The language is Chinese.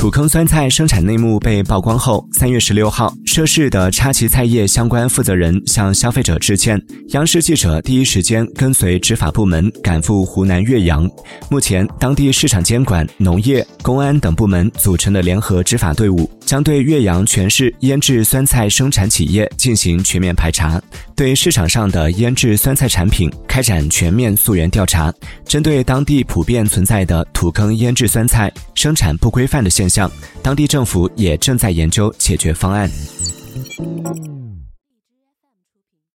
土坑酸菜生产内幕被曝光后，三月十六号，涉事的插旗菜业相关负责人向消费者致歉。央视记者第一时间跟随执法部门赶赴湖南岳阳。目前，当地市场监管、农业、公安等部门组成的联合执法队伍，将对岳阳全市腌制酸菜生产企业进行全面排查，对市场上的腌制酸菜产品开展全面溯源调查。针对当地普遍存在的土坑腌制酸菜生产不规范的现象，像当地政府也正在研究解决方案。